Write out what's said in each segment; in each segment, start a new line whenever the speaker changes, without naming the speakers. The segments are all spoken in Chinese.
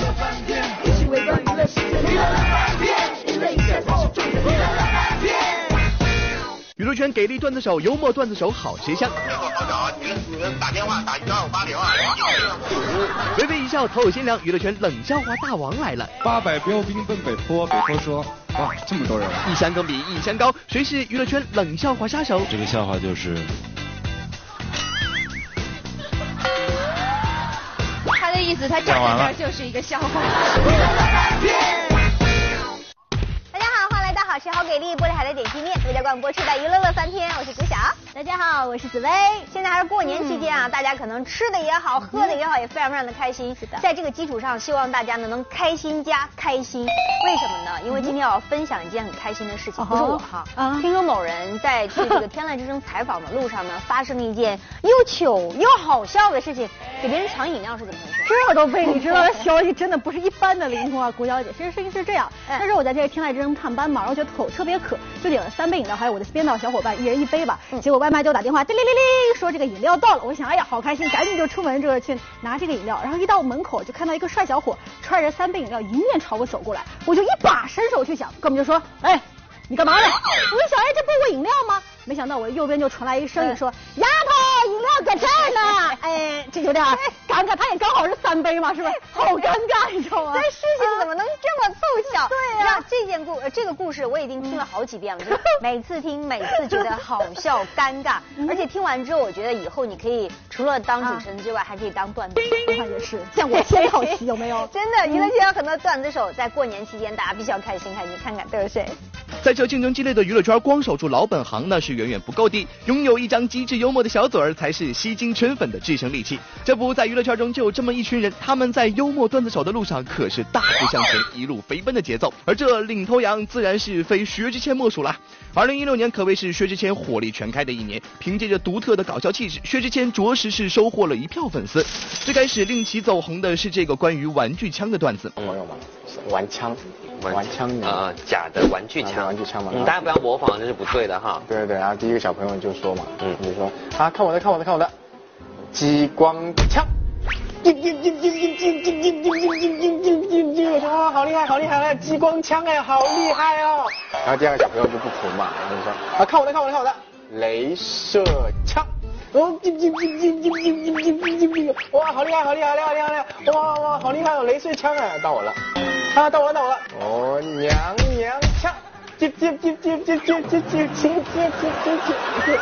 乐翻天，一起围观娱乐世界，娱乐乐翻天，娱乐一切才是重点，娱乐乐翻天。
娱乐圈给力段子手，幽默段子手好吃香。
这个好小啊！你你们打电话打幺五八零啊！
微微一笑，头有新娘，娱乐圈冷笑话大王来了。
八百标兵奔北坡，北坡说：“哇，这么多人！”
一山更比一山高，谁是娱乐圈冷笑话杀手？
这个笑话就是。
意思，他站在那儿就是一个笑话。
大家好，欢迎来到好吃好给力玻璃海的点心面，家广播出的娱乐乐翻天，我是朱晓。大家好，我是紫薇。现在还是过年期间啊，大家可能吃的也好，喝的也好，也非常非常的开心。是的，在这个基础上，希望大家呢能开心加开心。为什么呢？因为今天我要分享一件很开心的事情，不是我哈。啊。听说某人在去这个天籁之声采访的路上呢，发生了一件又糗又好笑的事情，给别人抢饮料是怎么回事？
这都被你知道的消息真的不是一般的灵通啊，谷小姐。其实事情是这样，那时候我在这个天籁之声探班嘛，然后觉得口特别渴，就点了三杯饮料，还有我的编导小伙伴一人一杯吧。结果外卖给我打电话，叮铃铃铃，说这个饮料到了。我想，哎呀，好开心，赶紧就出门这个去拿这个饮料。然后一到门口就看到一个帅小伙揣着三杯饮料迎面朝我走过来，我就一把伸手去抢，哥们就说，哎，你干嘛呢？我一想，哎，这不是我饮料吗？没想到我右边就传来一声音说，丫头，饮料搁这儿呢。哎，这有点尴尬，他也刚好是三杯嘛，是吧？好尴尬，你知道吗？
这事情怎么能这么凑巧？
对
呀，这件故这个故事我已经听了好几遍了，就 每次听每次觉得好笑尴尬，而且听完之后，我觉得以后你可以除了当主持人之外，还可以当段子手。
我看也是，见过天好奇有没有？
真的，娱乐圈有很多段子手，在过年期间大家必须要开心开心，看看都有谁。
在这竞争激烈的娱乐圈，光守住老本行那是远远不够的，拥有一张机智幽默的小嘴儿才是吸金圈粉的制胜利器。这不在娱乐圈中就有这么一群人，他们在幽默段子手的路上可是大步向前，一路飞奔的节奏。而这领头羊自然是非薛之谦莫属了。二零一六年可谓是薛之谦火力全开的一年，凭借着独特的搞笑气质，薛之谦着实是收获了一票粉丝。最开始令其走红的是这个关于玩具枪的段子。
玩枪。玩枪
啊，假的玩具枪，
玩具枪嘛，嗯
大家不要模仿，这是不对的哈。
对对对，然后第一个小朋友就说嘛，嗯，你说啊，看我的，看我的，看我的，激光枪，叮叮叮叮叮叮叮叮叮叮叮叮叮叮，我说哇，好厉害，好厉害，激光枪哎，好厉害哦。然后第二个小朋友就不服嘛，然后就说啊，看我的，看我的，看我的，镭射枪，哦，叮叮叮叮叮叮叮叮叮叮叮，哇，好厉害，好厉害，好厉害，好厉害，哇哇，好厉害哦，镭射枪哎，到我了。啊，到我了，到我了！哦，娘娘腔，接接接接接接接接接接接接接。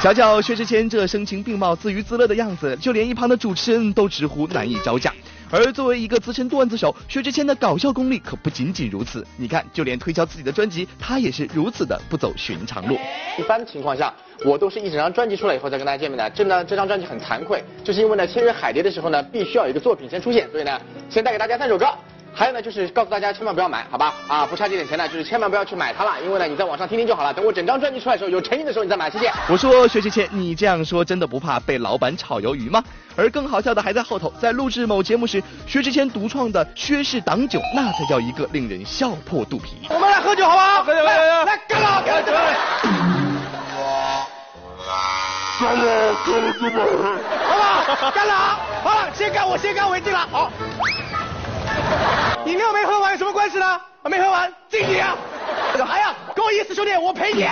瞧瞧薛之谦这声情并茂、自娱自乐的样子，就连一旁的主持人都直呼难以招架。而作为一个资深段子手，薛之谦的搞笑功力可不仅仅如此。你看，就连推销自己的专辑，他也是如此的不走寻常路。
一般情况下，我都是一整张专辑出来以后再跟大家见面的。这呢，这张专辑很惭愧，就是因为呢，签约海蝶的时候呢，必须要有一个作品先出现，所以呢，先带给大家三首歌。还有呢，就是告诉大家千万不要买，好吧？啊，不差这点钱呢，就是千万不要去买它了，因为呢，你在网上听听就好了。等我整张专辑出来的时候，有诚意的时候你再买，谢谢。
我说薛之谦，你这样说真的不怕被老板炒鱿鱼吗？而更好笑的还在后头，在录制某节目时，薛之谦独创的薛氏挡酒，那才叫一个令人笑破肚皮。
我们来喝酒好吗？
喝酒，喝酒，
来干了，干了！
干了，干了，干了！
好了，干了，好了，先干我先干为敬了，好。饮料没喝完有什么关系呢？没喝完敬你啊！哎呀，够意思兄弟，我陪你。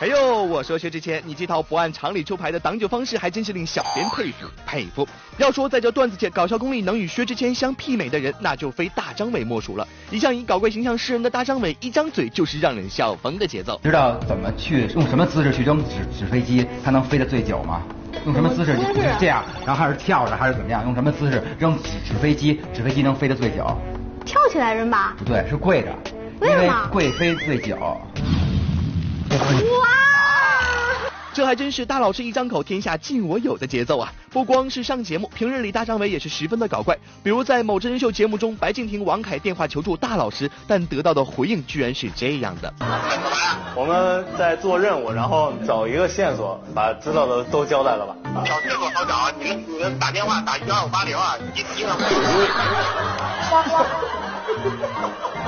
哎呦，我说薛之谦，你这套不按常理出牌的挡酒方式，还真是令小编佩服佩服。要说在这段子界搞笑功力能与薛之谦相媲美的人，那就非大张伟莫属了。一向以搞怪形象示人的大张伟，一张嘴就是让人笑疯的节奏。
知道怎么去用什么姿势去扔纸纸飞机，它能飞得最久吗？用什么姿势？这样，然后还是跳着，还是怎么样？用什么姿势扔纸纸飞机？纸飞机能飞得最久？
跳起来扔吧？
不对，是跪着，因为贵飞最久。
哇！
这还真是大老师一张口，天下尽我有的节奏啊！不光是上节目，平日里大张伟也是十分的搞怪。比如在某真人秀节目中，白敬亭、王凯电话求助大老师，但得到的回应居然是这样的：
我们在做任务，然后找一个线索，把知道的都交代了吧。
找线索好找，你们你们打电话打幺五八零啊，一听了。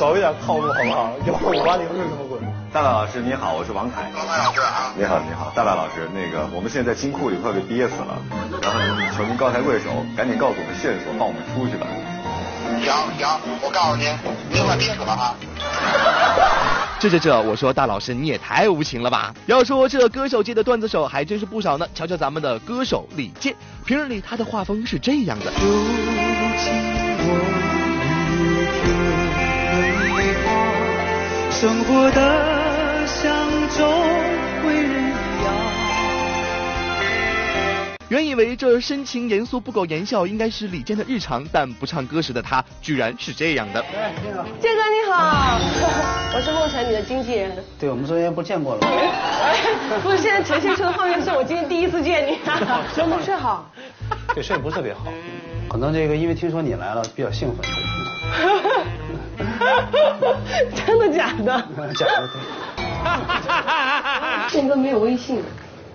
少一点套路好不好？幺五八零是什么鬼？
大大老师你好，我是王凯。
王凯老师啊。
你好你好，大大老师，那个我们现在在金库里快被憋死了，然后您求您高抬贵手，赶紧告诉我们线索，放我们出去吧。
行行，我告诉您，您快憋死了啊！
这这这，我说大老师你也太无情了吧！要说这歌手界的段子手还真是不少呢。瞧瞧咱们的歌手李健，平日里他的画风是这样的。
生活的像种为人一样。
原以为这深情严肃、不苟言笑应该是李健的日常，但不唱歌时的他居然是这样的。
健哥你好，我是梦辰你的经纪人。
对，我们昨天不见过了吗？
不是，现在呈现出的画面是我今天第一次见你。睡没睡好？
对，睡得不是特别好，可能这个因为听说你来了，比较兴奋。
真的假的？
假的。
健哥没有微信。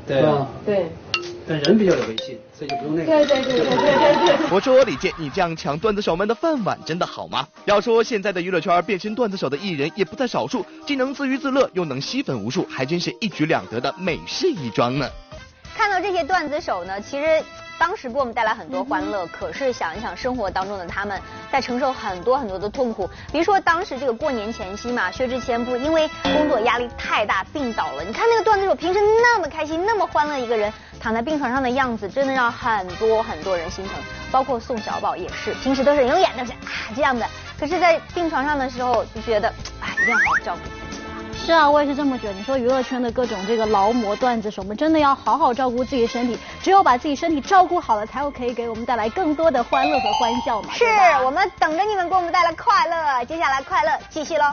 对啊。
对。
但人比较有微信，所以就不用那个。
对对对对对对对。
我说李健，你这样抢段子手们的饭碗，真的好吗？要说现在的娱乐圈变身段子手的艺人也不在少数，既能自娱自乐，又能吸粉无数，还真是一举两得的美式一桩呢。
看到这些段子手呢，其实。当时给我们带来很多欢乐，可是想一想生活当中的他们，在承受很多很多的痛苦。比如说当时这个过年前夕嘛，薛之谦不因为工作压力太大病倒了。你看那个段子手平时那么开心、那么欢乐一个人，躺在病床上的样子，真的让很多很多人心疼。包括宋小宝也是，平时都是有眼都是啊这样的，可是在病床上的时候就觉得，哎，一定要好好照顾自己。
是啊，我也是这么觉得。你说娱乐圈的各种这个劳模段子手们，真的要好好照顾自己身体。只有把自己身体照顾好了，才有可以给我们带来更多的欢乐和欢笑嘛。
是我们等着你们给我们带来快乐。接下来快乐继续喽。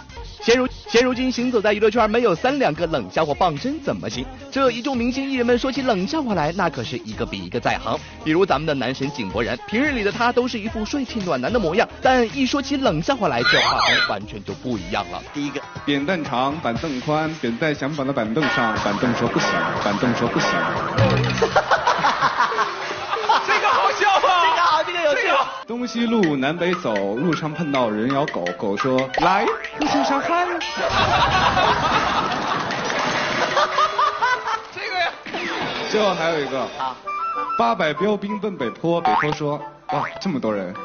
现如现如今行走在娱乐圈，没有三两个冷笑话傍身怎么行？这一众明星艺人们说起冷笑话来，那可是一个比一个在行。比如咱们的男神井柏然，平日里的他都是一副帅气暖男的模样，但一说起冷笑话来，这画风完全就不一样了。
第一个，扁担长，板凳宽，扁在响板的板凳上，板凳说不行，板凳说不行。东西路南北走，路上碰到人咬狗，狗说来，互相伤害。
这个呀。
最后还有一个啊，八百标兵奔北坡，北坡说哇这么多人。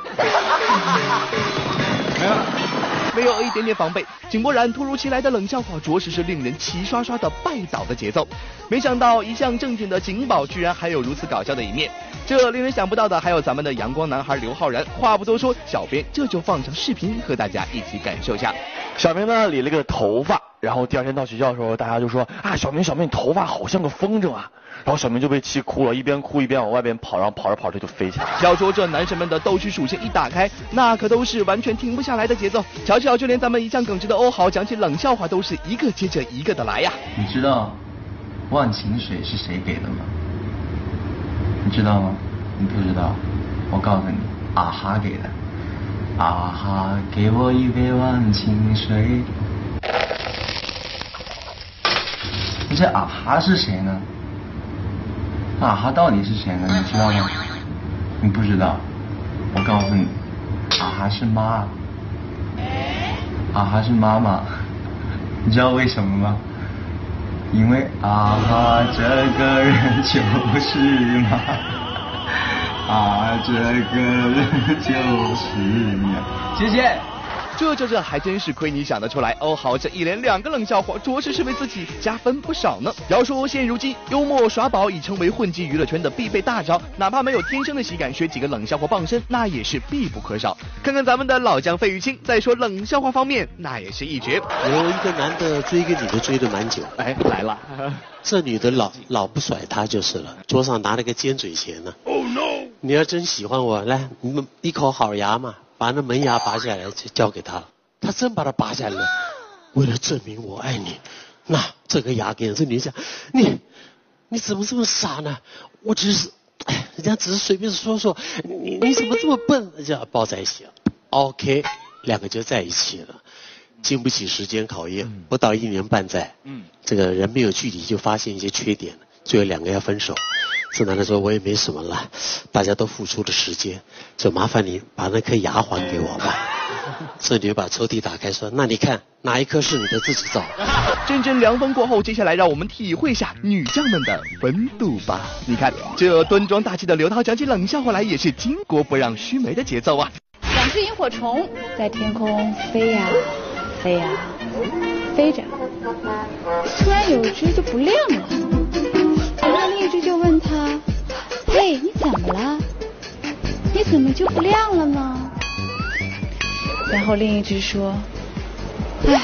没了。
没有一点点防备，井柏然突如其来的冷笑话，着实是令人齐刷刷的拜倒的节奏。没想到一向正经的井宝，居然还有如此搞笑的一面。这令人想不到的，还有咱们的阳光男孩刘昊然。话不多说，小编这就放上视频和大家一起感受一下。
小明呢理了个头发，然后第二天到学校的时候，大家就说啊，小明小明，你头发好像个风筝啊。然后小明就被气哭了，一边哭一边往外边跑，然后跑着跑着就飞起来。
要说这男神们的斗趣属性一打开，那可都是完全停不下来的节奏。瞧瞧，就连咱们一向耿直的欧豪讲起冷笑话，都是一个接着一个的来呀。
你知道忘情水是谁给的吗？你知道吗？你不知道？我告诉你，啊哈给的。啊哈，给我一杯忘情水。你这啊哈是谁呢？啊哈到底是谁呢？你知道吗？你不知道？我告诉你，啊哈是妈，啊哈是妈妈。你知道为什么吗？因为啊哈这个人就是妈，啊这个人就是你。谢谢。
这这这还真是亏你想得出来哦！好，这一连两个冷笑话，着实是为自己加分不少呢。要说现如今幽默耍宝已成为混迹娱乐圈的必备大招，哪怕没有天生的喜感，学几个冷笑话傍身，那也是必不可少。看看咱们的老将费玉清，在说冷笑话方面，那也是一绝。
有一个男的追一个女的追的蛮久，
哎，来了，
这女的老老不甩他就是了，桌上拿了个尖嘴钳呢。Oh no！你要真喜欢我，来，你们一口好牙嘛。把那门牙拔下来，就交给他了。他真把它拔下来了，为了证明我爱你，那这个牙给这女讲，你你怎么这么傻呢？我只是，哎，人家只是随便说说，你你怎么这么笨？就要抱在一起了。OK，两个就在一起了，经不起时间考验，不到一年半载，嗯，这个人没有距离就发现一些缺点，最后两个要分手。这男的说：“我也没什么了，大家都付出了时间，就麻烦你把那颗牙还给我吧。”这女把抽屉打开说，那你看哪一颗是你的自己找。
阵阵凉风过后，接下来让我们体会下女将们的温度吧。你看，这端庄大气的刘涛讲起冷笑话来也是巾帼不让须眉的节奏啊。
两只萤火虫在天空飞呀飞呀飞着，突然有一只就不亮了，就问他：“嘿，你怎么了？你怎么就不亮了呢？”然后另一只说：“唉。”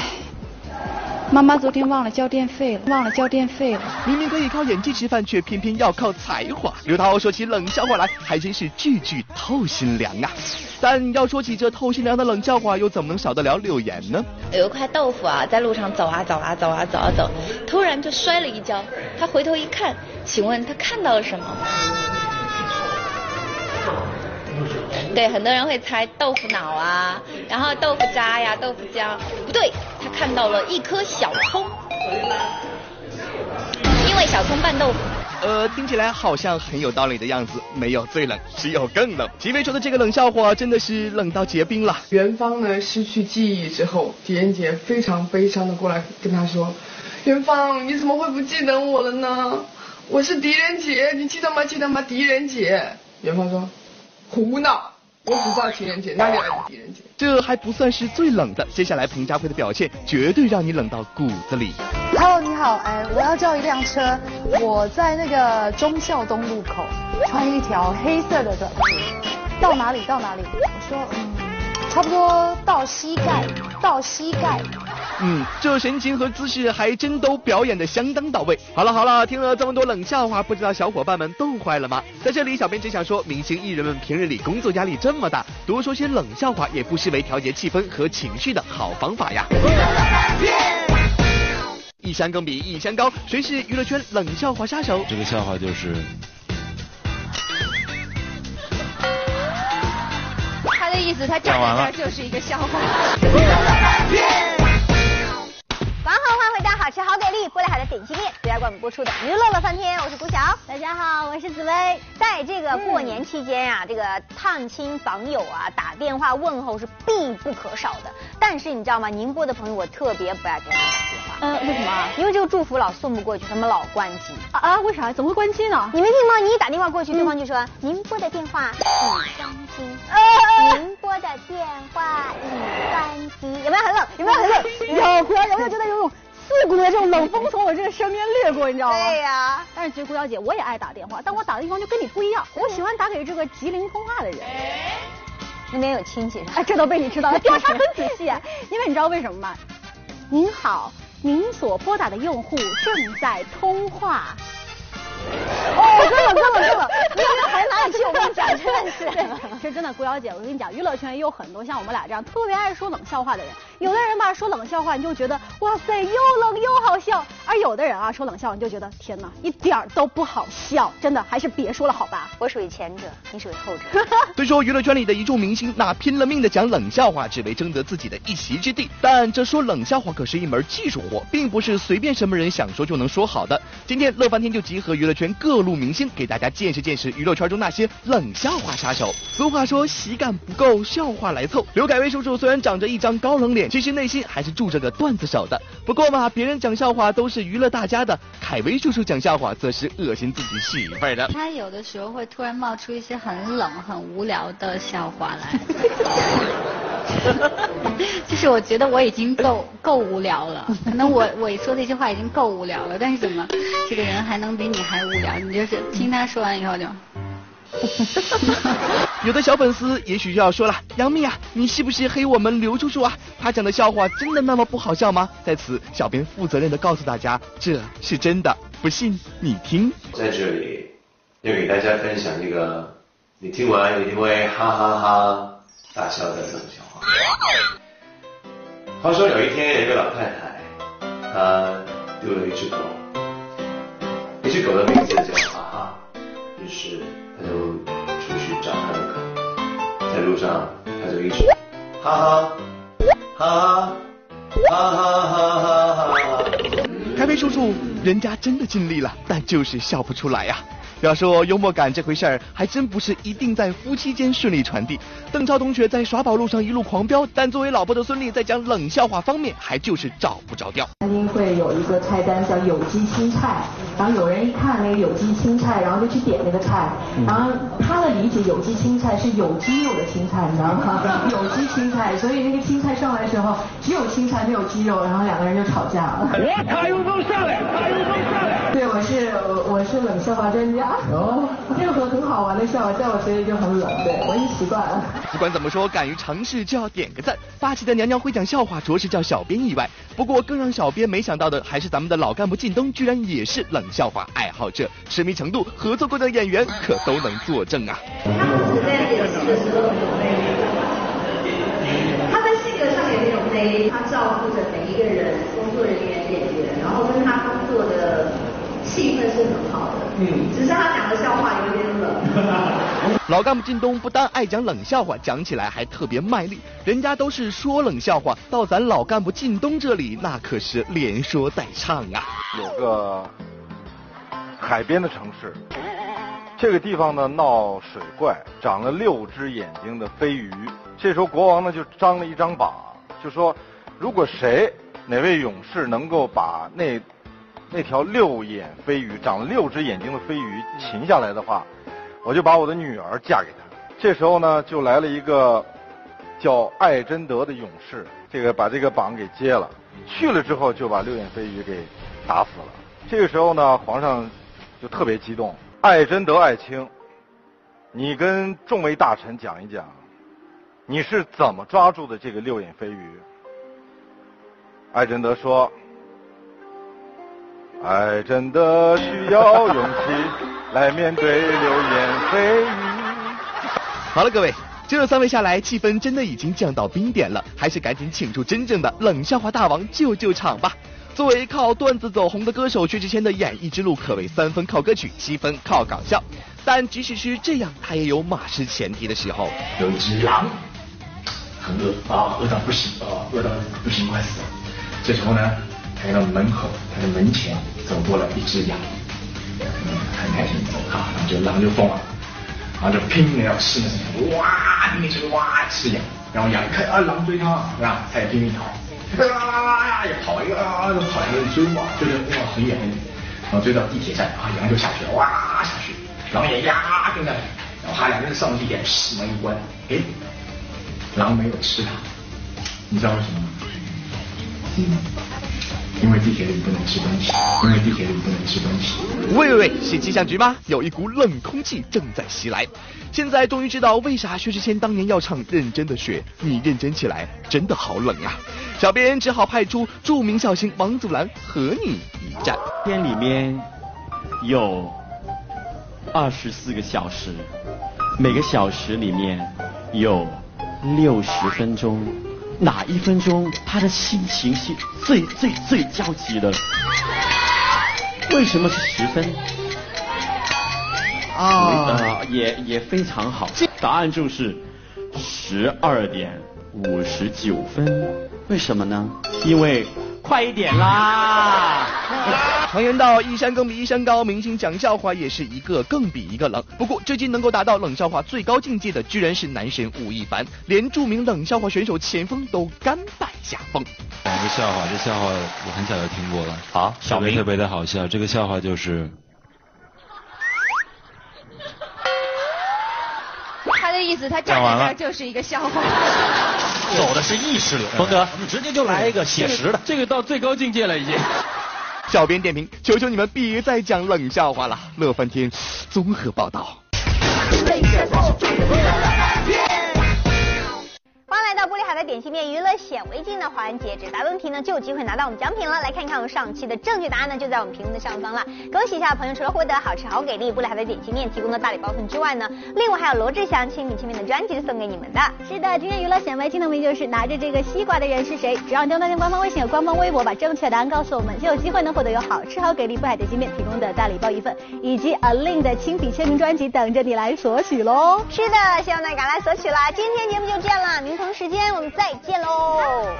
妈妈昨天忘了交电费了，忘了交电费了。
明明可以靠演技吃饭，却偏偏要靠才华。刘涛说起冷笑话来，还真是句句透心凉啊。但要说起这透心凉的冷笑话，又怎么能少得了柳岩呢？
有一块豆腐啊，在路上走啊走啊走啊走啊走，突然就摔了一跤。他回头一看，请问他看到了什么？对，很多人会猜豆腐脑啊，然后豆腐渣呀、豆腐浆，不对，他看到了一颗小葱，因为小葱拌豆腐。
呃，听起来好像很有道理的样子。没有最冷，只有更冷。齐飞说的这个冷笑话真的是冷到结冰了。
元芳呢失去记忆之后，狄仁杰非常悲伤的过来跟他说：“元芳，你怎么会不记得我了呢？我是狄仁杰，你记得吗？记得吗？狄仁杰。”元芳说：“胡闹。”我只知道狄仁杰，哪里来的狄仁杰？
这还不算是最冷的，接下来彭佳慧的表现绝对让你冷到骨子里。
Hello，你好，哎，我要叫一辆车，我在那个忠孝东路口，穿一条黑色的短裤，到哪里到哪里？我说，嗯，差不多到膝盖，到膝盖。
嗯，这神情和姿势还真都表演的相当到位。好了好了，听了这么多冷笑话，不知道小伙伴们冻坏了吗？在这里，小编只想说，明星艺人们平日里工作压力这么大，多说些冷笑话也不失为调节气氛和情绪的好方法呀。一山更比一山高，谁是娱乐圈冷笑话杀手？
这个笑话就是。
他的意思，他站在这儿就是一个笑话。
晚好，吃好给力玻璃海的点心面，独家冠名播出的娱乐乐翻天，我是古晓。
大家好，我是紫薇。
在这个过年期间呀、啊，这个探亲访友啊，打电话问候是必不可少的。但是你知道吗？宁波的朋友我特别不爱给他们打电话。
嗯、呃，为什么？
因为这个祝福老送不过去，他们老关机。
啊啊？为啥？怎么会关机呢？
你没听吗？你一打电话过去，对方就说宁波的电话已关机。宁波的电话已关机。有没有很冷？有没有很冷？
有，古瑶有没有觉得有种？刺骨的这种冷风从我这个身边掠过，你知道吗？
对呀、啊。
但是其实顾小姐，我也爱打电话，但我打的地方就跟你不一样，我喜欢打给这个吉林通话的人。
那边有亲戚是吧？
哎，这都被你知道了，调查很仔细。因为你知道为什么吗？您好，您所拨打的用户正在通话。哦，真的，真的，真的，你有没有还拿你 去？我跟你讲，真的是。其实真的，顾小姐，我跟你讲，娱乐圈也有很多像我们俩这样特别爱说冷笑话的人。有的人吧说冷笑话，你就觉得哇塞，又冷又好笑；而有的人啊说冷笑话，你就觉得天哪，一点儿都不好笑。真的，还是别说了好吧。
我属于前者，你属于后者。
虽说娱乐圈里的一众明星那拼了命的讲冷笑话，只为争得自己的一席之地，但这说冷笑话可是一门技术活，并不是随便什么人想说就能说好的。今天乐翻天就集合娱乐圈各路明星，给大家见识见识娱乐圈中那些冷笑话杀手。俗话说喜感不够，笑话来凑。刘恺威叔叔虽然长着一张高冷脸，其实内心还是住着个段子手的。不过嘛，别人讲笑话都是娱乐大家的，恺威叔叔讲笑话则是恶心自己媳妇儿的。
他有的时候会突然冒出一些很冷、很无聊的笑话来。就是我觉得我已经够够无聊了，可能我我说那些话已经够无聊了，但是怎么这个人还能比你还无聊？你就是听他说完以后就。
有的小粉丝也许就要说了，杨幂啊，你是不是黑我们刘叔叔啊？他讲的笑话真的那么不好笑吗？在此，小编负责任的告诉大家，这是真的，不信你听。
在这里要给大家分享一个你听完一定会哈哈哈大笑的冷笑话。说有一天有一个老太太，她丢了一只狗，一只狗的名字叫哈哈，于是她就出去找她的狗，在路上她就一直哈哈哈哈哈哈哈哈哈哈。
开飞叔叔，人家真的尽力了，但就是笑不出来呀、要说幽默感这回事儿，还真不是一定在夫妻间顺利传递。邓超同学在耍宝路上一路狂飙，但作为老婆的孙俪在讲冷笑话方面，还就是找不着调。
餐厅会有一个菜单叫有机青菜，然后有人一看那个有机青菜，然后就去点那个菜，然后他的理解有机青菜是有肌肉的青菜，你知道吗？有机青菜，所以那个青菜上来的时候只有青菜没有鸡肉，然后两个人就吵架了。对，我是我是冷笑话专家。哦，任何很好玩的笑话在我嘴里就很冷，对我已经习惯了。
不管怎么说，敢于尝试就要点个赞。发起的娘娘会讲笑话，着实叫小编意外。不过更让小编没想到的，还是咱们的老干部靳东居然也是冷笑话爱好者，痴迷程度，合作过的演员可都能作证啊。
他在演戏的时候很有魅力，他在性格上也很有魅力，他照顾着每一个人，工作人员、演员，然后跟他工作的气氛是很好的。嗯，只是他讲的笑话有点冷。
老干部靳东不但爱讲冷笑话，讲起来还特别卖力。人家都是说冷笑话，到咱老干部靳东这里，那可是连说带唱啊。
有个海边的城市，这个地方呢闹水怪，长了六只眼睛的飞鱼。这时候国王呢就张了一张榜，就说如果谁哪位勇士能够把那那条六眼飞鱼、长了六只眼睛的飞鱼擒下来的话，我就把我的女儿嫁给他。这时候呢就来了一个叫艾真德的勇士，这个把这个榜给接了，去了之后就把六眼飞鱼给打死了。这个时候呢，皇上就特别激动，爱真德爱卿，你跟众位大臣讲一讲，你是怎么抓住的这个六眼飞鱼？爱真德说，爱真德需要勇气来面对六眼飞鱼。
好了，各位。这三位下来，气氛真的已经降到冰点了，还是赶紧请出真正的冷笑话大王救救场吧！作为靠段子走红的歌手，薛之谦的演艺之路可谓三分靠歌曲，七分靠搞笑。但即使是这样，他也有马失前蹄的时候。
有一只狼，很饿啊，饿到不行啊，饿到不行快死了。这时候呢，来到门口，他的门前走过了一只羊，嗯，很开心啊，然后就狼就疯了。然后就拼命的要吃那什么，哇，拼命吃哇吃羊，然后羊一看啊狼追他，是吧？他也拼命逃，啊呀也跑一个啊跑一个追哇追得哇很远很远，然后追到地铁站啊羊就下去了哇下去，狼也呀跟上去，然后他两个人上地铁门一关，哎，狼没有吃它，你知道为什么吗？嗯。因为地铁里不能吃东西，因为地铁里不能吃东西。
喂喂喂，是气象局吗？有一股冷空气正在袭来。现在终于知道为啥薛之谦当年要唱《认真的雪》，你认真起来真的好冷啊！小编只好派出著名笑星王祖蓝和你一战。
天里面有二十四个小时，每个小时里面有六十分钟。哪一分钟他的心情是最最最焦急的？为什么是十分？啊，也也非常好。答案就是十二点五十九分。为什么呢？因为快一点啦！
常言道，一山更比一山高，明星讲笑话也是一个更比一个冷。不过，至今能够达到冷笑话最高境界的，居然是男神吴亦凡，连著名冷笑话选手钱枫都甘拜下风。
讲个笑话，这笑话我很早就听过了，
好，
特别特别的好笑。这个笑话就是，
他的意思，他站在这儿就是一个笑话。
走的是意识流，峰哥，我们直接就来一个写实的，这个到最高境界了已经。
小编点评：求求你们别再讲冷笑话了。乐翻天综合报道。
欢迎来到玻璃海的点心面娱乐显微镜的环节，只答问题呢就有机会拿到我们奖品了。来看一看我们上期的正确答案呢，就在我们屏幕的上方了。恭喜一下朋友，除了获得好吃好给力玻璃海的点心面提供的大礼包份之外呢，另外还有罗志祥亲笔签名的专辑送给你们的。是的，今天娱乐显微镜的谜就是拿着这个西瓜的人是谁？只要你登录官方微信和官方微博，把正确答案告诉我们，就有机会能获得有好吃好给力布海点心面提供的大礼包一份，以及 A Lin 的亲笔签名专辑等着你来索取喽。是的，希望大家赶来索取啦！今天节目就这样了，明同时间我们再。见喽。